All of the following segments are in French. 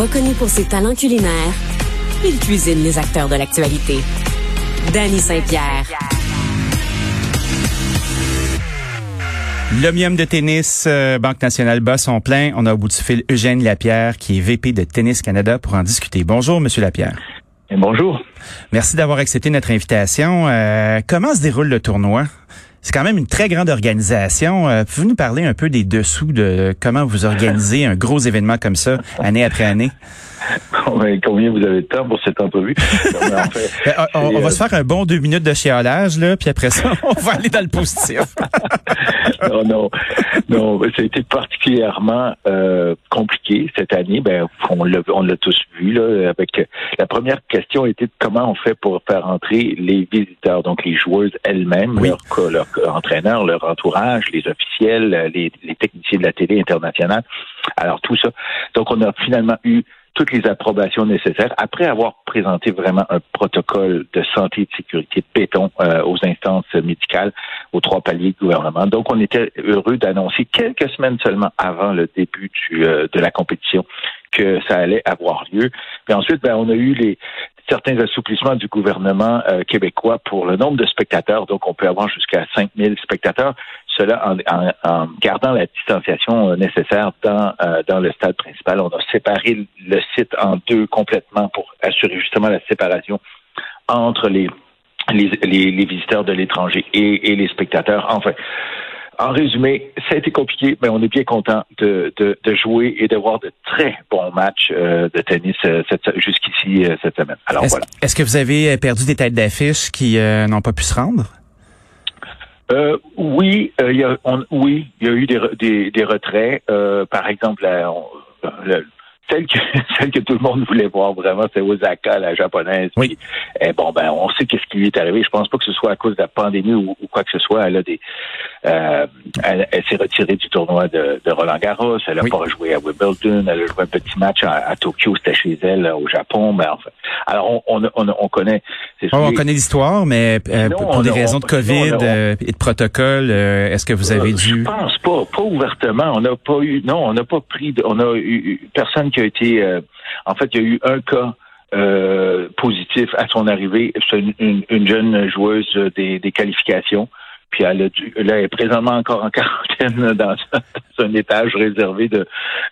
Reconnu pour ses talents culinaires, il cuisine les acteurs de l'actualité. Danny Saint-Pierre. L'Omium de tennis, euh, Banque nationale bat son plein. On a au bout du fil Eugène Lapierre, qui est VP de Tennis Canada, pour en discuter. Bonjour, Monsieur Lapierre. Et bonjour. Merci d'avoir accepté notre invitation. Euh, comment se déroule le tournoi? C'est quand même une très grande organisation. Euh, Pouvez-vous nous parler un peu des dessous de comment vous organisez un gros événement comme ça, année après année? Combien vous avez de temps pour cette entrevue? Ben, on, on, va se faire un bon deux minutes de chialage, là, puis après ça, on va aller dans le positif. non, non, non, ça a été particulièrement euh, compliqué cette année. Ben, on l'a, on l'a tous vu là. Avec la première question était comment on fait pour faire entrer les visiteurs, donc les joueuses elles-mêmes, Oui. leur, leur entraîneur, leur entourage, les officiels, les, les techniciens de la télé internationale. Alors tout ça. Donc on a finalement eu toutes les approbations nécessaires après avoir présenté vraiment un protocole de santé et de sécurité de béton euh, aux instances médicales, aux trois paliers de gouvernement. Donc, on était heureux d'annoncer quelques semaines seulement avant le début du, euh, de la compétition que ça allait avoir lieu. Puis ensuite, ben, on a eu les certains assouplissements du gouvernement euh, québécois pour le nombre de spectateurs. Donc, on peut avoir jusqu'à 5000 spectateurs. Cela en, en, en gardant la distanciation euh, nécessaire dans, euh, dans le stade principal. On a séparé le site en deux complètement pour assurer justement la séparation entre les, les, les, les visiteurs de l'étranger et, et les spectateurs. Enfin, en résumé, ça a été compliqué, mais on est bien content de, de, de jouer et de voir de très bons matchs euh, de tennis euh, jusqu'ici euh, cette semaine. Alors Est-ce voilà. est-ce que vous avez perdu des têtes d'affiche qui n'ont pas pu se rendre? Euh, oui, euh, il y a, on- oui, il y a eu des, des, des retraits. Euh, par exemple, la, le- celle, que, celle que tout le monde voulait voir vraiment, c'est Osaka, la japonaise. Oui. Puis, eh, bon, ben, on sait qu'est-ce qui lui est arrivé. Je pense pas que ce soit à cause de la pandémie ou, ou quoi que ce soit. Elle a des, euh, elle, elle s'est retirée du tournoi de, de Roland Garros. Elle a Oui. pas joué à Wimbledon. Elle a joué un petit match à, à Tokyo. C'était chez elle, au Japon. Mais enfin, alors on, on, on, on connaît. Oh, on connaît l'histoire, mais euh, Non, pour des raisons on- de COVID non, euh, et de protocole, euh, est-ce que vous avez Euh, dû... Je pense pas, pas ouvertement. On n'a pas eu, non, on n'a pas pris, de- on a eu eu personne qui a été. euh, en fait, il y a eu un cas euh, positif à son arrivée. C'est une, une- une jeune joueuse des, des qualifications. Puis elle, a dû, là, elle est présentement encore en quarantaine dans un, un étage réservé de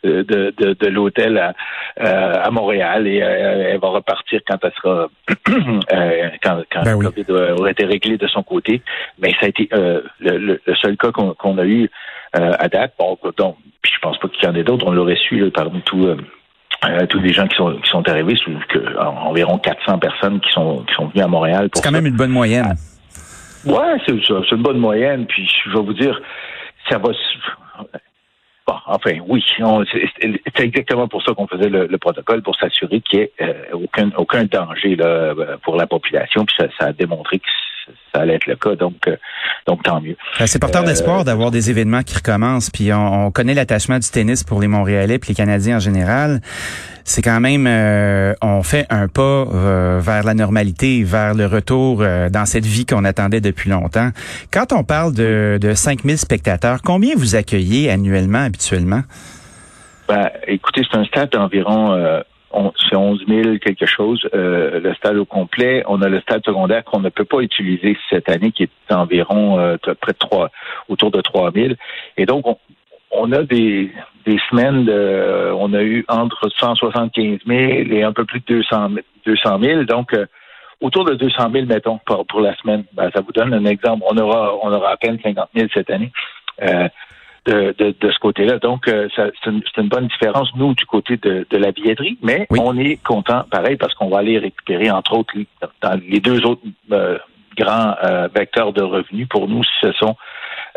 de, de, de l'hôtel à, euh, à Montréal et elle va repartir quand elle sera quand, quand Ben oui. le COVID aura été réglé de son côté. Mais ça a été euh, le, seul cas qu'on a eu euh, à date. Bon, donc, puis je pense pas qu'il y en ait d'autres. On l'aurait su là, parmi euh, euh, tous les gens qui sont qui sont arrivés, sous que en- environ 400 personnes qui sont qui sont venues à Montréal. pour C'est quand ça. même une bonne moyenne. Ouais, c'est c'est une bonne moyenne. Puis je vais vous dire, ça va. Bon, enfin, oui, on- c'est c'est exactement pour ça qu'on faisait le, le protocole pour s'assurer qu'il n'y ait euh, aucun aucun danger là euh, pour la population. Puis ça, ça a démontré que ça allait être le cas. Donc, euh, donc tant mieux. Euh, C'est porteur Euh, d'espoir d'avoir des événements qui recommencent. Puis on, on connaît l'attachement du tennis pour les Montréalais puis les Canadiens en général. C'est quand même, euh, on fait un pas euh, vers la normalité, vers le retour euh, dans cette vie qu'on attendait depuis longtemps. Quand on parle de, de 5000 spectateurs, combien vous accueillez annuellement habituellement? Ben, écoutez, c'est un stade d'environ euh, on- c'est 11 000 quelque chose, euh, le stade au complet. On a le stade secondaire qu'on ne peut pas utiliser cette année, qui est environ euh, près de 3, autour de 3 000. Et donc, on, on a des, des semaines, de, on a eu entre 175 000 et un peu plus de 200 200 000. Donc, autour de 200 000, mettons, pour, pour la semaine. Ben, ça vous donne un exemple. On aura, on aura à peine 50 000 cette année. Euh, de, de, de, ce côté-là. Donc, euh, c'est une, une, bonne différence, nous, du côté de, de la billetterie, mais on est content, pareil, parce qu'on va aller récupérer, entre autres, dans les deux autres euh, grands euh, vecteurs de revenus pour nous, ce sont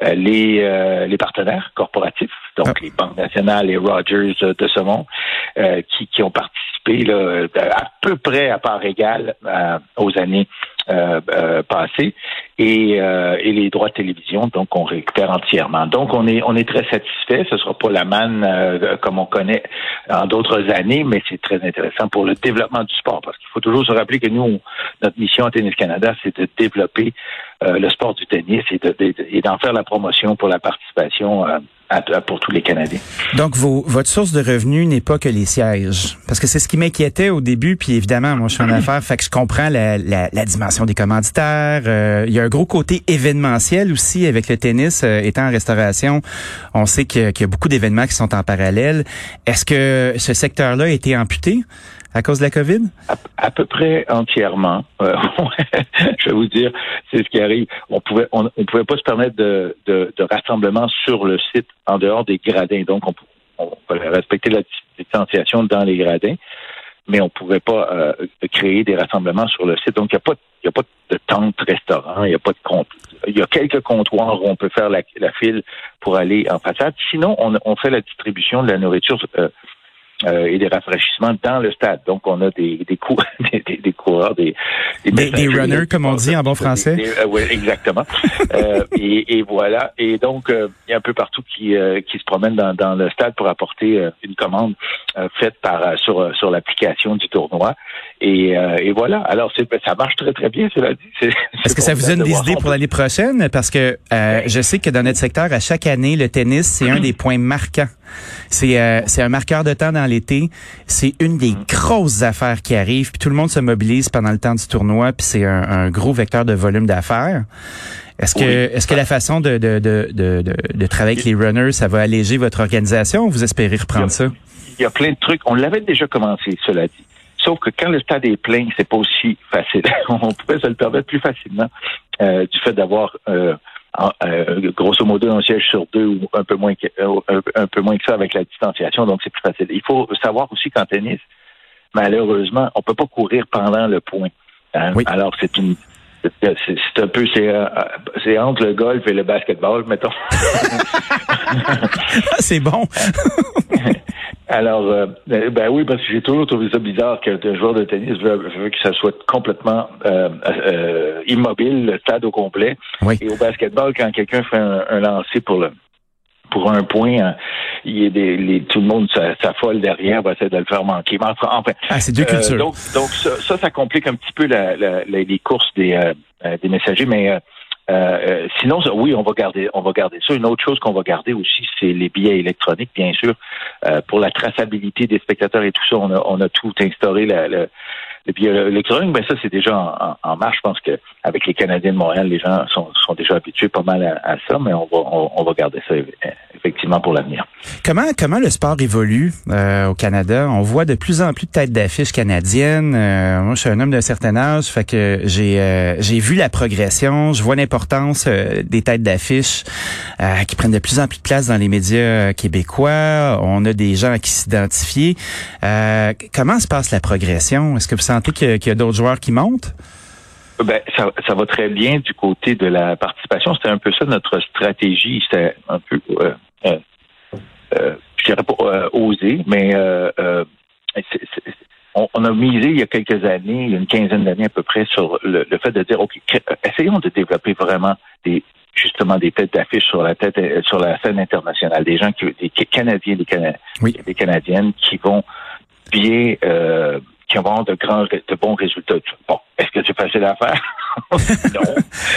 euh, les, euh, les partenaires corporatifs, donc ah. les banques nationales, les Rogers de ce monde, qui, qui ont participé là, à peu près à part égale aux années euh, euh, passé et, euh, et, les droits de télévision, donc on récupère entièrement. Donc on est on est très satisfait. Ce sera pas la manne euh, comme on connaît en d'autres années, mais c'est très intéressant pour le développement du sport parce qu'il faut toujours se rappeler que nous, notre mission à Tennis Canada, c'est de développer le sport du tennis et d'en faire la promotion pour la participation pour tous les Canadiens. Donc, vos, votre source de revenus n'est pas que les sièges. Parce que c'est ce qui m'inquiétait au début, puis évidemment, moi, je suis en affaires, fait que je comprends la, la, la dimension des commanditaires. Euh, il y a un gros côté événementiel aussi avec le tennis euh, étant en restauration. On sait qu'il y, a beaucoup d'événements qui sont en parallèle. Est-ce que ce secteur-là a été amputé? à cause de la COVID? À, peu près entièrement. Euh, je vais vous dire, c'est ce qui arrive. On pouvait, pouvait pas se permettre de, de, rassemblement sur le site en dehors des gradins. Donc, on, on respecter la distanciation dans les gradins, mais on pouvait pas euh, créer des rassemblements sur le site. Donc, il n'y a pas, il a pas de tente restaurant, il n'y a pas de compte. Il y a quelques comptoirs où on peut faire la, la file pour aller en façade. Sinon, on, on fait la distribution de la nourriture. Euh, euh, et des rafraîchissements dans le stade. Donc, on a des, des, des, des, coureurs, des... Des, des runners, comme on dit en bon français. Euh, oui, exactement. euh, et, et, voilà. Et donc, euh, il y a un peu partout qui, qui se promènent dans, dans, le stade pour apporter une commande faite par sur, sur l'application du tournoi. Et, et voilà. Alors, ça marche très, très bien, cela dit. Est-ce que ça vous donne des idées pour l'année prochaine? Parce que je sais que dans notre secteur, à chaque année, le tennis, c'est un des points marquants. C'est c'est un marqueur de temps dans l'été. C'est une des mm. grosses affaires qui arrivent. Puis tout le monde se mobilise pendant le temps du tournoi. Puis c'est un, gros vecteur de volume d'affaires. Est-ce que est-ce que la façon de, de, de, de, de travailler avec les runners, ça va alléger votre organisation ou vous espérez reprendre ça? Il y a plein de trucs. On l'avait déjà commencé, cela dit. Sauf que quand le stade est plein, c'est pas aussi facile. on pouvait se le permettre plus facilement euh, du fait d'avoir euh, euh, grosso modo un siège sur deux ou un peu moins que, euh, un, peu moins que ça avec la distanciation, donc c'est plus facile. Il faut savoir aussi qu'en tennis, malheureusement, on peut pas courir pendant le point. Hein. Alors c'est une c'est un peu c'est euh, c'est entre le golf et le basketball, mettons. c'est bon. Alors, euh, ben oui, parce que j'ai toujours trouvé ça bizarre qu'un joueur de tennis veut, que ça soit complètement euh, euh, immobile, le stade au complet. Et au basketball, quand quelqu'un fait un, lancer pour le pour un point, hein, il y a des, les, tout le monde s'affole derrière, va essayer de le faire manquer. enfin, ah, c'est deux cultures. donc, donc ça, ça, complique un petit peu la, la, les courses des, des messagers, mais euh, euh, sinon, oui, on va garder, on va garder ça. Une autre chose qu'on va garder aussi, c'est les billets électroniques, bien sûr, euh, pour la traçabilité des spectateurs et tout ça. On a, on a tout instauré la, la, le billet électronique, ben ça, c'est déjà en, en, marche. Je pense qu'avec les Canadiens de Montréal, les gens sont, sont déjà habitués pas mal à, ça, mais on va, on, va garder ça effectivement pour l'avenir. Comment, comment le sport évolue euh, au Canada? On voit de plus en plus de têtes d'affiches canadiennes. Euh, moi, je suis un homme d'un certain âge, fait que j'ai euh, j'ai vu la progression, je vois l'importance des têtes d'affiches qui prennent de plus en plus de place dans les médias québécois. On a des gens qui s'identifient. comment se passe la progression? Est-ce que vous sentez qu'il y a, d'autres joueurs qui montent? Ben, ça, ça, va très bien du côté de la participation. C'était un peu ça notre stratégie. C'était un peu, euh, euh, euh je dirais pas euh, osé, mais on, a misé il y a quelques années, une quinzaine d'années à peu près, sur le, fait de dire, OK, essayons de développer vraiment des justement des têtes d'affiche sur la tête sur la scène internationale, des gens qui, des Canadiens, des, des Canadiennes qui vont bien euh, qui vont de grands, de bons résultats. Bon, est-ce que c'est facile à faire? non.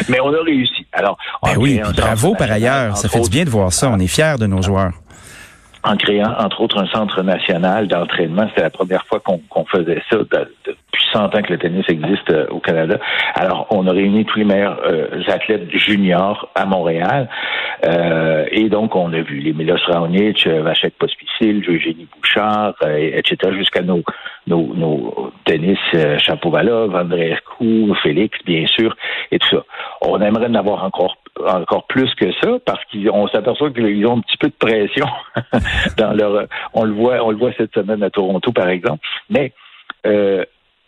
Mais on a réussi. Alors, ben oui, bravo par ailleurs. Ça fait du bien de voir ça. On est fiers de nos joueurs. En créant, entre autres, un centre national d'entraînement. C'était la première fois qu'on faisait ça depuis 100 ans que le tennis existe euh, au Canada. Alors, on a réuni tous les meilleurs euh, athlètes juniors à Montréal. Euh, et donc, on a vu les Milos Raonic, Vachek Pospisil, Eugénie Bouchard, etc., jusqu'à nos, nos, nos tennis Chapovalov, Andreescu, Félix, bien sûr, et tout ça. On aimerait en avoir encore encore plus que ça parce qu'on s'aperçoit qu'ils ont un petit peu de pression dans leur on le voit on le voit cette semaine à Toronto par exemple mais euh,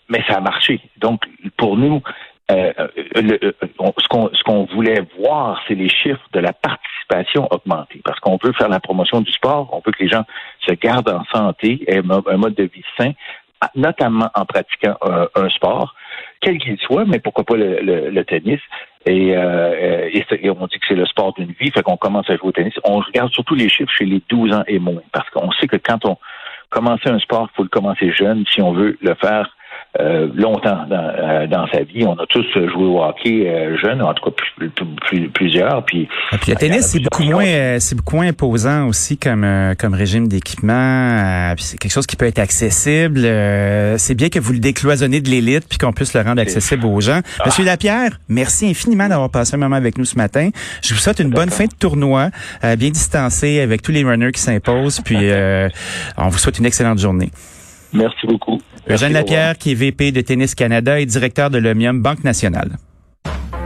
mais ça a marché. Donc, pour nous, euh, euh, ce qu'on voulait voir, c'est les chiffres de la participation augmenter. Parce qu'on veut faire la promotion du sport, on veut que les gens se gardent en santé, aient un mode de vie sain, notamment en pratiquant un sport, quel qu'il soit, mais pourquoi pas le, tennis. Et, et, on dit que c'est le sport d'une vie, fait qu'on commence à jouer au tennis. On regarde surtout les chiffres chez les 12 ans et moins, parce qu'on sait que quand on commence un sport, il faut le commencer jeune si on veut le faire euh, longtemps euh, dans, sa vie. On a tous joué au hockey euh, jeune, en tout cas plusieurs. Puis, ah, puis le tennis, c'est beaucoup moins, c'est beaucoup moins imposant aussi comme comme régime d'équipement. c'est quelque chose qui peut être accessible. c'est bien que vous le décloisonnez de l'élite puis qu'on puisse le rendre accessible aux gens. Ah. Monsieur Lapierre, merci infiniment d'avoir passé un moment avec nous ce matin. Je vous souhaite une bonne fin de tournoi, bien distancé avec tous les runners qui s'imposent. Puis on vous souhaite une excellente journée. Merci beaucoup. Eugène Lapierre, qui est VP de Tennis Canada et directeur de l'OMIUM Banque Nationale.